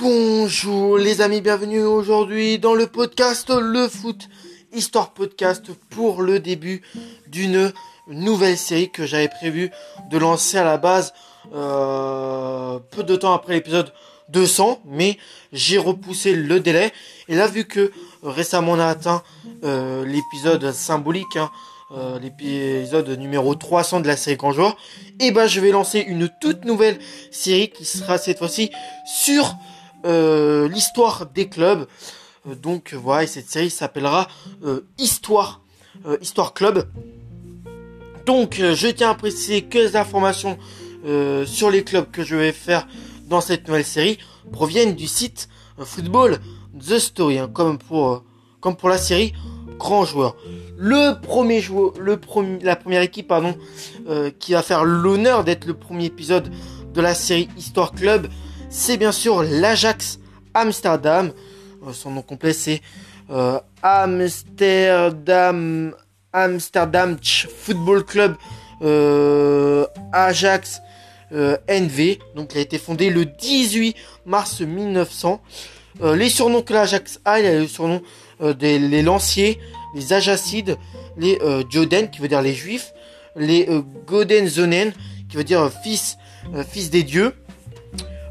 Bonjour les amis, bienvenue aujourd'hui dans le podcast Le Foot, Histoire Podcast pour le début d'une nouvelle série que j'avais prévu de lancer à la base euh, peu de temps après l'épisode 200, mais j'ai repoussé le délai. Et là, vu que récemment on a atteint euh, l'épisode symbolique, hein, euh, l'épisode numéro 300 de la série Grand Joueur, et eh ben je vais lancer une toute nouvelle série qui sera cette fois-ci sur euh, l'histoire des clubs. donc voilà, et cette série s'appellera Histoire, Histoire Club. Donc je tiens à préciser que les informations sur les clubs que je vais faire dans cette nouvelle série proviennent du site Football The Story, hein, comme pour comme pour la série Grand Joueur. Le premier joueur, le premier, la première équipe pardon, euh, qui va faire l'honneur d'être le premier épisode de la série Histoire Club, c'est bien sûr l'Ajax Amsterdam. Euh, son nom complet c'est euh, Amsterdam Amsterdam Football Club Ajax NV. Donc il a été fondé le 18 mars 1900. les surnoms que l'Ajax a, il a le surnom euh, des, les lanciers, les ajacides, les euh, Joden, qui veut dire les juifs, les euh, Godenzonen, qui veut dire fils, fils des dieux.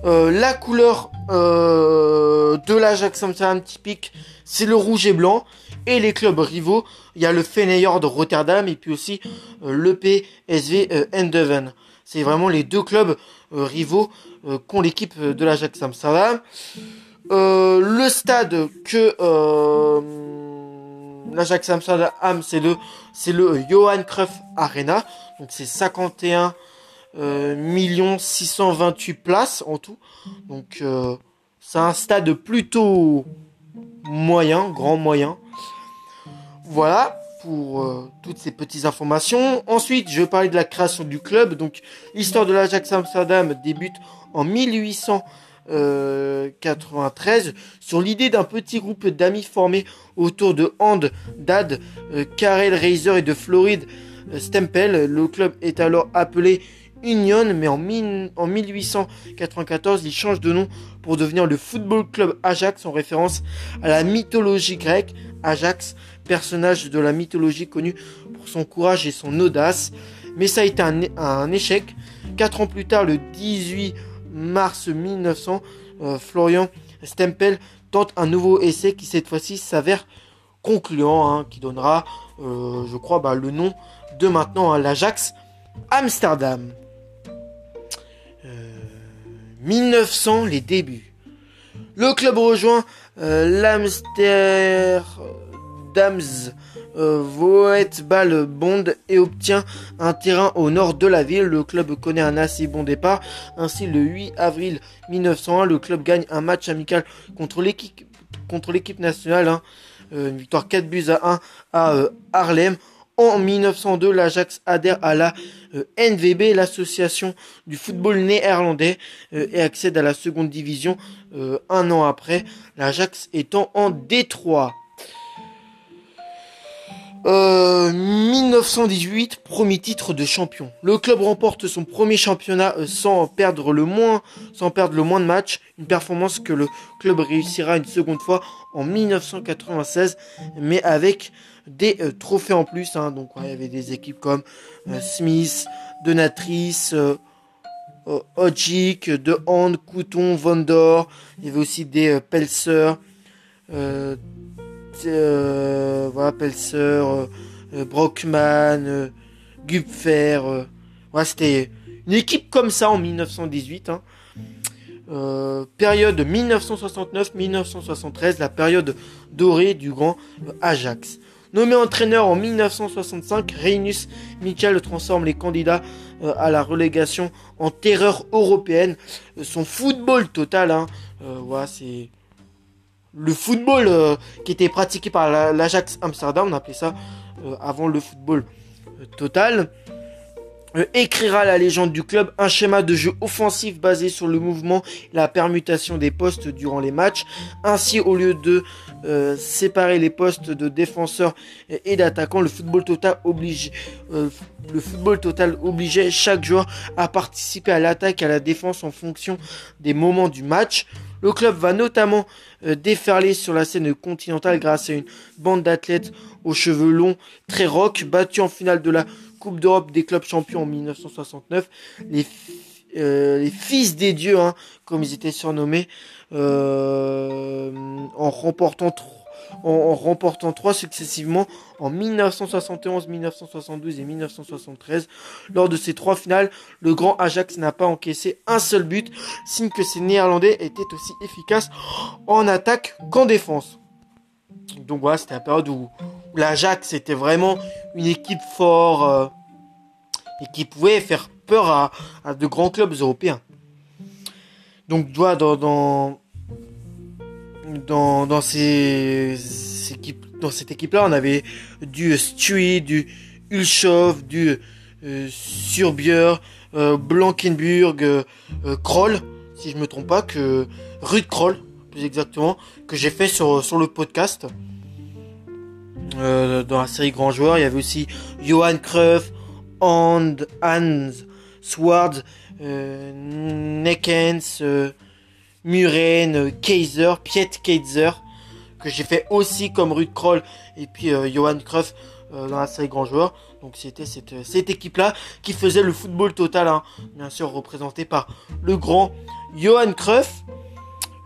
La couleur de l'Ajax Amsterdam typique, c'est le rouge et blanc. Et les clubs rivaux, il y a le Feyenoord de Rotterdam et puis aussi le PSV Eindhoven. C'est vraiment les deux clubs rivaux qu'ont l'équipe de l'Ajax Amsterdam. Euh, le stade que euh, l'Ajax Amsterdam, c'est le, c'est le Johan Cruyff Arena. Donc c'est 51 euh, millions 628 places en tout. Donc euh, c'est un stade plutôt moyen, grand moyen. Voilà pour euh, toutes ces petites informations. Ensuite, je vais parler de la création du club. Donc l'histoire de l'Ajax Amsterdam débute en 1800. 93 euh, sur l'idée d'un petit groupe d'amis formé autour de Hand, Dad, euh, Karel Reiser et de Floride euh, Stempel. Le club est alors appelé Union, mais en, en 1894, il change de nom pour devenir le Football Club Ajax en référence à la mythologie grecque. Ajax, personnage de la mythologie connu pour son courage et son audace. Mais ça a été un, un échec. Quatre ans plus tard, le 18 mars 1900, euh, Florian Stempel tente un nouveau essai qui cette fois-ci s'avère concluant, hein, qui donnera, euh, je crois, bah, le nom de maintenant à l'Ajax Amsterdam. 1900, euh, les débuts. Le club rejoint l'Amsterdam's euh, Bond et obtient un terrain au nord de la ville. Le club connaît un assez bon départ. Ainsi, le 8 avril 1901, le club gagne un match amical contre l'équipe contre l'équipe nationale. Hein. Euh, une victoire 4 buts à 1 à euh, Harlem. En 1902, l'Ajax adhère à la euh, NVB, l'association du football néerlandais, et accède à la seconde division un an après, l'Ajax étant en Détroit. 1918, euh, premier titre de champion. Le club remporte son premier championnat euh, sans perdre le moins, sans perdre le moins de matchs. Une performance que le club réussira une seconde fois en 1996, mais avec des euh, trophées en plus. Hein. Donc il y avait des équipes comme Smith, Donatrice, Ojic, De Hand, Couton, Vondor. Il y avait aussi des Pelser. Euh, voilà, Pelser, euh, euh, Brockman, Gupfer. voilà, c'était une équipe comme ça en 1918. Hein. période 1969-1973, la période dorée du grand Ajax. Nommé entraîneur en 1965, Reinus Michel transforme les candidats à la relégation en terreur européenne. son football total, hein, c'est le football euh, qui était pratiqué par l'Ajax Amsterdam, on appelait ça euh, avant le football euh, total. Euh, écrira la légende du club un schéma de jeu offensif basé sur le mouvement et la permutation des postes durant les matchs. Ainsi, au lieu de euh, séparer les postes de défenseurs et d'attaquants, le football total oblige, euh, le football total obligeait chaque joueur à participer à l'attaque et à la défense en fonction des moments du match. Le club va notamment déferler sur la scène continentale grâce à une bande d'athlètes aux cheveux longs très rock, battus en finale de la Coupe d'Europe des clubs champions en 1969. Les, euh, les fils des dieux, hein, comme ils étaient surnommés, euh, en remportant en, remportant trois successivement en 1971, 1972 et 1973. Lors de ces trois finales, le grand Ajax n'a pas encaissé un seul but, signe que ces Néerlandais étaient aussi efficaces en attaque qu'en défense. Donc voilà, c'était la période où, l'Ajax était vraiment une équipe forte euh, et qui pouvait faire peur à, de grands clubs européens. Donc, dans, cette équipe-là, on avait du Stewie, du Ulchov, du euh, Surbier, euh, Blankenburg, euh, Kroll, si je me trompe pas, que Ruud Kroll, plus exactement, que j'ai fait sur le podcast. Euh, dans la série Grand Joueur. Il y avait aussi Johan Cruyff, Hans, Hans Sward, euh, Neckens, euh, Muren, Kaiser, Piet Kaiser, que j'ai fait aussi comme Ruud Kroll et puis Johan Cruyff dans la série Grand Joueur. Donc c'était cette, cette équipe-là qui faisait le football total, hein, bien sûr représenté par le grand Johan Cruyff,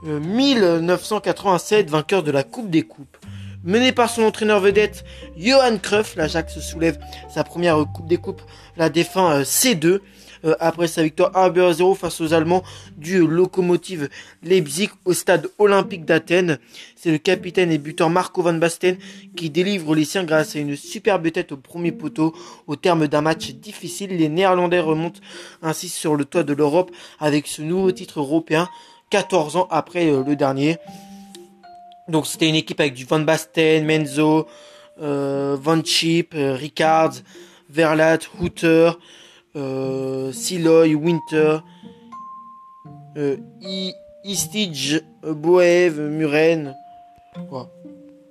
1987 vainqueur de la Coupe des Coupes. Mené par son entraîneur vedette Johan Cruyff, l'Ajax soulève sa première Coupe des Coupes, la défend euh, C2 euh, après sa victoire 1-0 face aux Allemands du locomotive Leipzig au stade olympique d'Athènes. C'est le capitaine et buteur Marco van Basten qui délivre les siens grâce à une superbe tête au premier poteau. Au terme d'un match difficile, les Néerlandais remontent ainsi sur le toit de l'Europe avec ce nouveau titre européen 14 ans après euh, le dernier. Donc c'était une équipe avec du Van Basten, Menzo, euh, Van Chip, euh, Rickards, Verlat, Hooter, euh, Siloy, Winter, euh, Istige, Boev, Muren.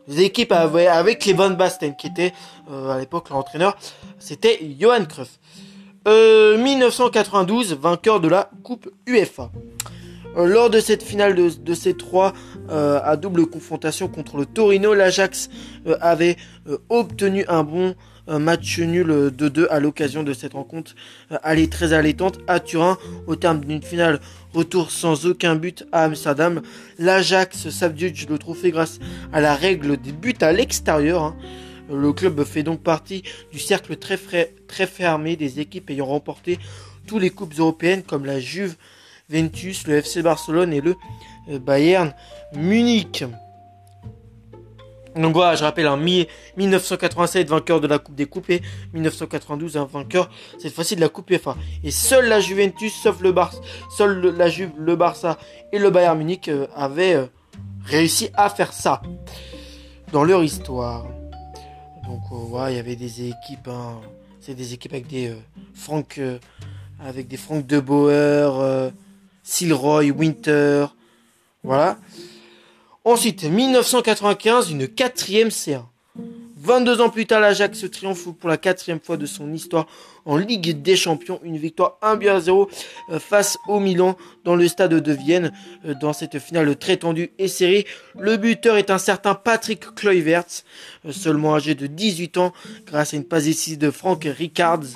Les équipes avec les Van Basten qui était euh, à l'époque l'entraîneur, c'était Johan Cruyff. 1992, vainqueur de la Coupe UEFA. Euh, lors de cette finale de, ces trois euh, à double confrontation contre le Torino, l'Ajax euh, avait obtenu un bon match nul de 2 à l'occasion de cette rencontre allée très allaitante à Turin au terme d'une finale retour sans aucun but à Amsterdam. L'Ajax s'abduge le trophée grâce à la règle des buts à l'extérieur. Hein. Le club fait donc partie du cercle très, très fermé des équipes ayant remporté tous les coupes européennes comme la Juve, Ventus, le FC Barcelone et le euh, Bayern Munich. Donc voilà, je rappelle, en 1987, vainqueur de la Coupe des Coupes et 1992, un vainqueur, cette fois-ci de la Coupe UEFA. Et seule la Juventus, sauf le Barça, seul la Juve, le Barça et le Bayern Munich euh, avaient euh, réussi à faire ça dans leur histoire. Donc voilà, il y avait des équipes, hein, c'est des équipes avec des Franck, avec des Franck de Boer, Silroy, Winter, voilà. Ensuite, 1995, une quatrième C1. 22 ans plus tard, l'Ajax triomphe pour la quatrième fois de son histoire en Ligue des Champions. Une victoire 1 à 0 euh, face au Milan dans le stade de Vienne. Euh, dans cette finale très tendue et serrée, le buteur est un certain Patrick Kluivert, euh, seulement âgé de 18 ans, grâce à une passe décisive de Frank Rickards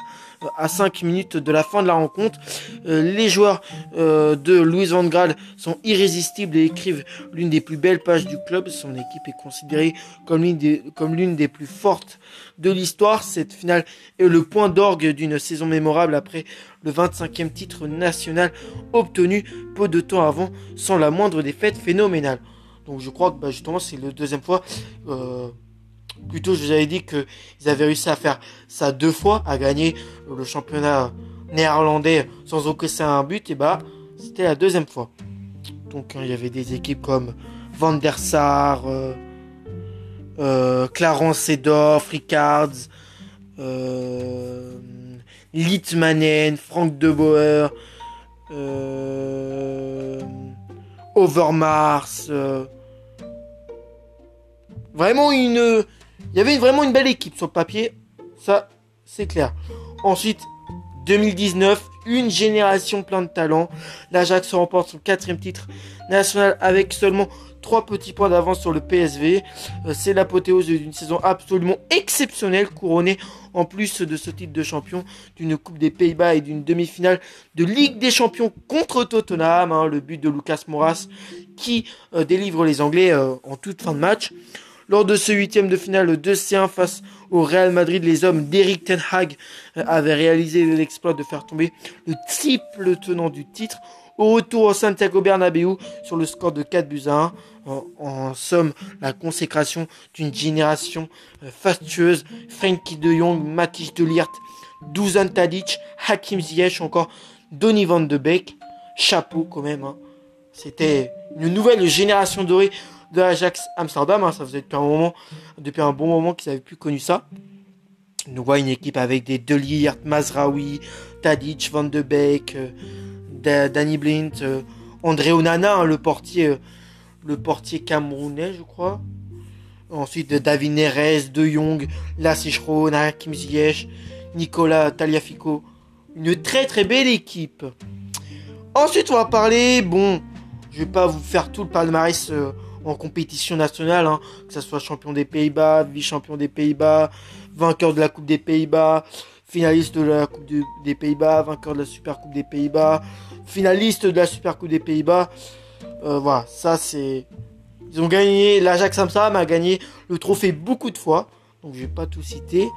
à 5 minutes de la fin de la rencontre. Les joueurs de Louis Van Gaal sont irrésistibles et écrivent l'une des plus belles pages du club. Son équipe est considérée comme l'une des, comme l'une des plus fortes de l'histoire. Cette finale est le point d'orgue d'une saison mémorable après le 25e titre national obtenu peu de temps avant sans la moindre défaite phénoménale. Donc je crois que bah, justement c'est la deuxième fois. Euh, Plutôt, je vous avais dit qu'ils avaient réussi à faire ça deux fois, à gagner le championnat néerlandais sans encaisser un but, et bah, c'était la deuxième fois. Donc, hein, il y avait des équipes comme Van der Sar, euh, euh, Clarence Sedorf, Rickards, euh, Litmanen, Frank de Boer, euh, Overmars. Euh, vraiment une. Il y avait vraiment une belle équipe sur le papier. Ça, c'est clair. Ensuite, 2019, une génération plein de talent. L'Ajax remporte son quatrième titre national avec seulement trois petits points d'avance sur le PSV. Euh, c'est l'apothéose d'une saison absolument exceptionnelle, couronnée en plus de ce titre de champion, d'une Coupe des Pays-Bas et d'une demi-finale de Ligue des Champions contre Tottenham. Hein, le but de Lucas Moras qui euh, délivre les Anglais euh, en toute fin de match. Lors de ce huitième de finale 2C1 face au Real Madrid, les hommes d'Eric Ten Hag avaient réalisé l'exploit de faire tomber le triple tenant du titre au retour au Santiago Bernabéu sur le score de 4 buts à 1. En, somme, la consécration d'une génération euh, fastueuse. Frankie de Jong, Matisse de Liert, Dusan Tadic, Hakim Ziyech, encore Donny van de Beek. Chapeau quand même. Hein. C'était une nouvelle génération dorée de Ajax Amsterdam. Hein. Ça faisait depuis un moment, depuis un bon moment qu'ils n'avaient plus connu ça. Nous voit une équipe avec des De Liert, Mazraoui, Tadic, Van de Beek, euh, Danny Blint, euh, André Onana, hein, le portier, euh, le portier camerounais, je crois. Ensuite, David Neres, De Jong, Lassichro, Nakim Ziyech, Nicolas Taliafico. Une très très belle équipe. Ensuite, on va parler, bon, je vais pas vous faire tout le palmarès euh, en compétition nationale, hein, que ce soit champion des Pays-Bas, vice-champion des Pays-Bas, vainqueur de la Coupe des Pays-Bas, finaliste de la Coupe des Pays-Bas, vainqueur de la Super Coupe des Pays-Bas, finaliste de la Super Coupe des Pays-Bas. Euh, voilà, ça c'est. Ils ont gagné, l'Ajax Amsterdam a gagné le trophée beaucoup de fois, donc je vais pas tout citer.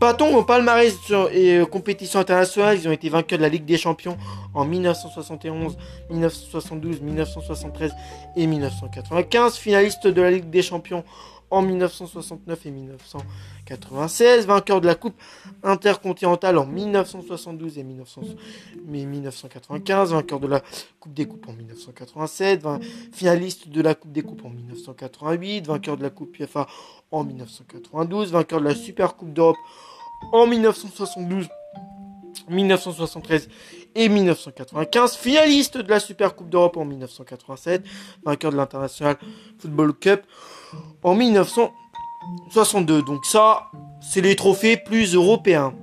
Patton au palmarès et euh, compétition internationale, ils ont été vainqueurs de la Ligue des Champions en 1971, 1972, 1973 et 1995, finalistes de la Ligue des Champions en 1969 et 1996, vainqueur de la Coupe intercontinentale en 1972 et 1995, vainqueur de la Coupe des Coupes en 1987, finaliste de la Coupe des Coupes en 1988, vainqueur de la Coupe UEFA en 1992, vainqueur de la Super Coupe d'Europe en 1972. 1973 et 1995, finaliste de la Super Coupe d'Europe en 1987, vainqueur de l'International Football Cup en 1962. Donc ça, c'est les trophées plus européens.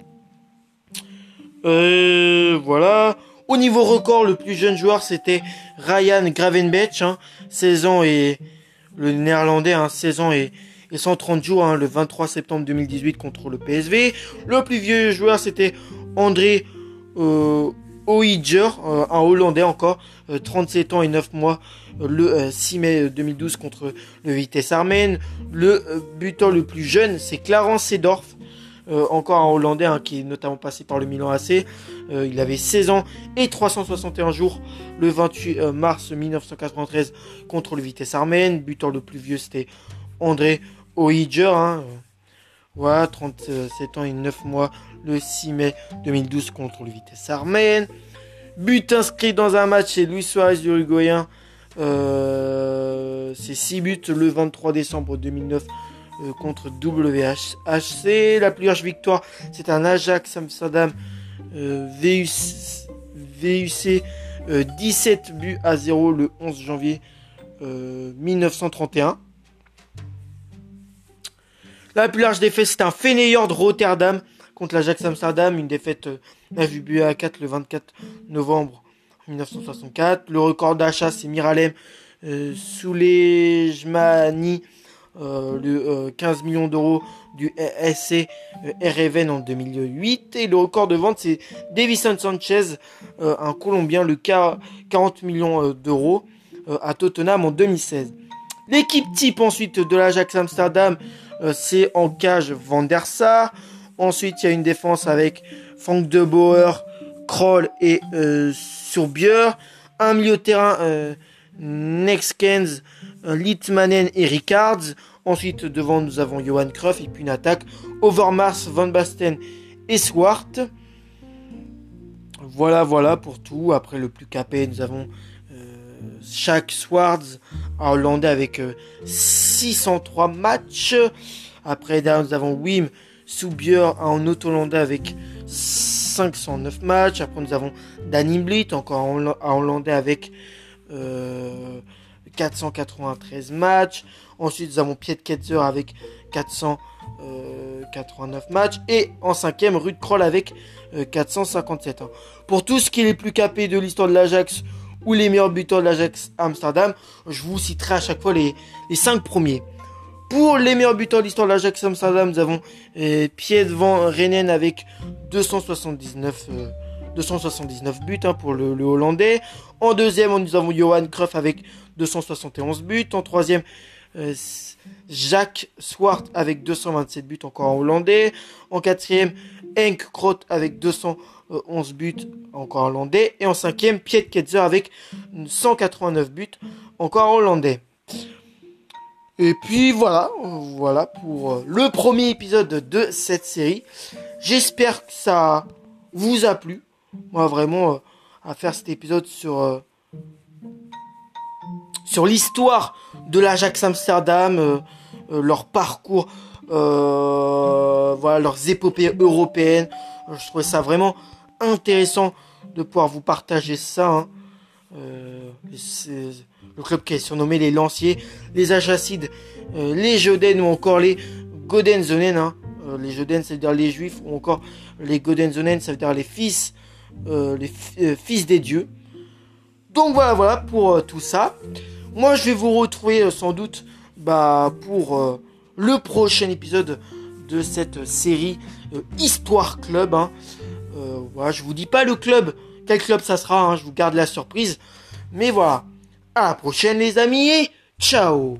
Euh, voilà. Au niveau record, le plus jeune joueur, c'était Ryan Gravenbech, 16 hein. ans et le néerlandais, hein, 16 ans et, 130 jours, hein, le 23 septembre 2018 contre le PSV. Le plus vieux joueur, c'était André euh, Oiger, euh, un Hollandais encore, 37 ans et 9 mois, le 6 mai 2012 contre le Vitesse Armen. Le buteur le plus jeune, c'est Clarence Sedorf, encore un Hollandais hein, qui est notamment passé par le Milan AC. il avait 16 ans et 361 jours le 28 mars 1993 contre le Vitesse Armen. Buteur le plus vieux, c'était André Oiger. Hein. Voilà, 37 ans et 9 mois le 6 mai 2012 contre le Vitesse Armen. But inscrit dans un match chez Luis Suarez uruguayen. Euh, c'est 6 buts le 23 décembre 2009 euh, contre WHC. La plus large victoire, c'est un Ajax Amsterdam euh, VUC, 17 buts à 0 le 11 janvier 1931. La plus large défaite, c'est un Feyenoord Rotterdam contre l'Ajax Amsterdam, une défaite 9 buts à 4 le 24 novembre 1964. Le record d'achat, c'est Miralem euh, Soulejmani, euh, le 15 euh, millions d'euros du SC REVN en 2008. Et le record de vente, c'est Davison Sanchez, un Colombien, le 40 millions d'euros à Tottenham en 2016. L'équipe type ensuite de l'Ajax Amsterdam, c'est en cage Van. Ensuite, il y a une défense avec Frank de Boer, Kroll et euh, Un milieu de terrain, euh, Nexkens, euh, Litmanen et Rickards. Ensuite, devant, nous avons Johan Cruyff et puis une attaque. Overmars, Van Basten et Swart. Voilà, voilà pour tout. Après, le plus capé, nous avons euh, Shaq Swartz, un Hollandais avec 603 euh, matchs. Après, nous avons Wim Soubier en Hollandais avec 509 matchs. Après, nous avons Danny Blit, encore en hollandais avec 493 matchs. Ensuite, nous avons Piet Ketzer avec 489 matchs. Et en cinquième, Ruud Kroll avec 457. Hein. Pour tout ce qui est les plus capés de l'histoire de l'Ajax ou les meilleurs buteurs de l'Ajax Amsterdam, je vous citerai à chaque fois les, les 5 premiers. Pour les meilleurs buteurs de l'histoire de l'Ajax Amsterdam, nous avons euh, Pied devant Renen avec 279, 279 euh, buts hein, pour le, Hollandais. En deuxième, nous avons Johan Cruyff avec 271 buts. En troisième, euh, Jacques Swart avec 227 buts encore en hollandais. En quatrième, Henk Kroot avec 211 buts encore en hollandais. Et en cinquième, Piet Ketzer avec 189 buts encore en hollandais. Et puis voilà, voilà pour euh, le premier épisode de cette série. J'espère que ça vous a plu. Moi vraiment euh, à faire cet épisode sur euh, sur l'histoire de l'Ajax Amsterdam, leur parcours, voilà leurs épopées européennes. Je trouvais ça vraiment intéressant de pouvoir vous partager ça. Hein. le club qui est surnommé les Lanciers, les Ajacides, euh, les Joden ou encore les Godenzonen. Hein. Euh, les Joden, ça veut dire les Juifs, ou encore les Godenzonen, ça veut dire les fils, euh, les fils des dieux. Donc voilà, voilà pour tout ça. Moi, je vais vous retrouver sans doute bah, pour le prochain épisode de cette série Histoire Club. Hein. Voilà, je vous dis pas le club, quel club ça sera, hein, je vous garde la surprise. Mais voilà, à la prochaine les amis et ciao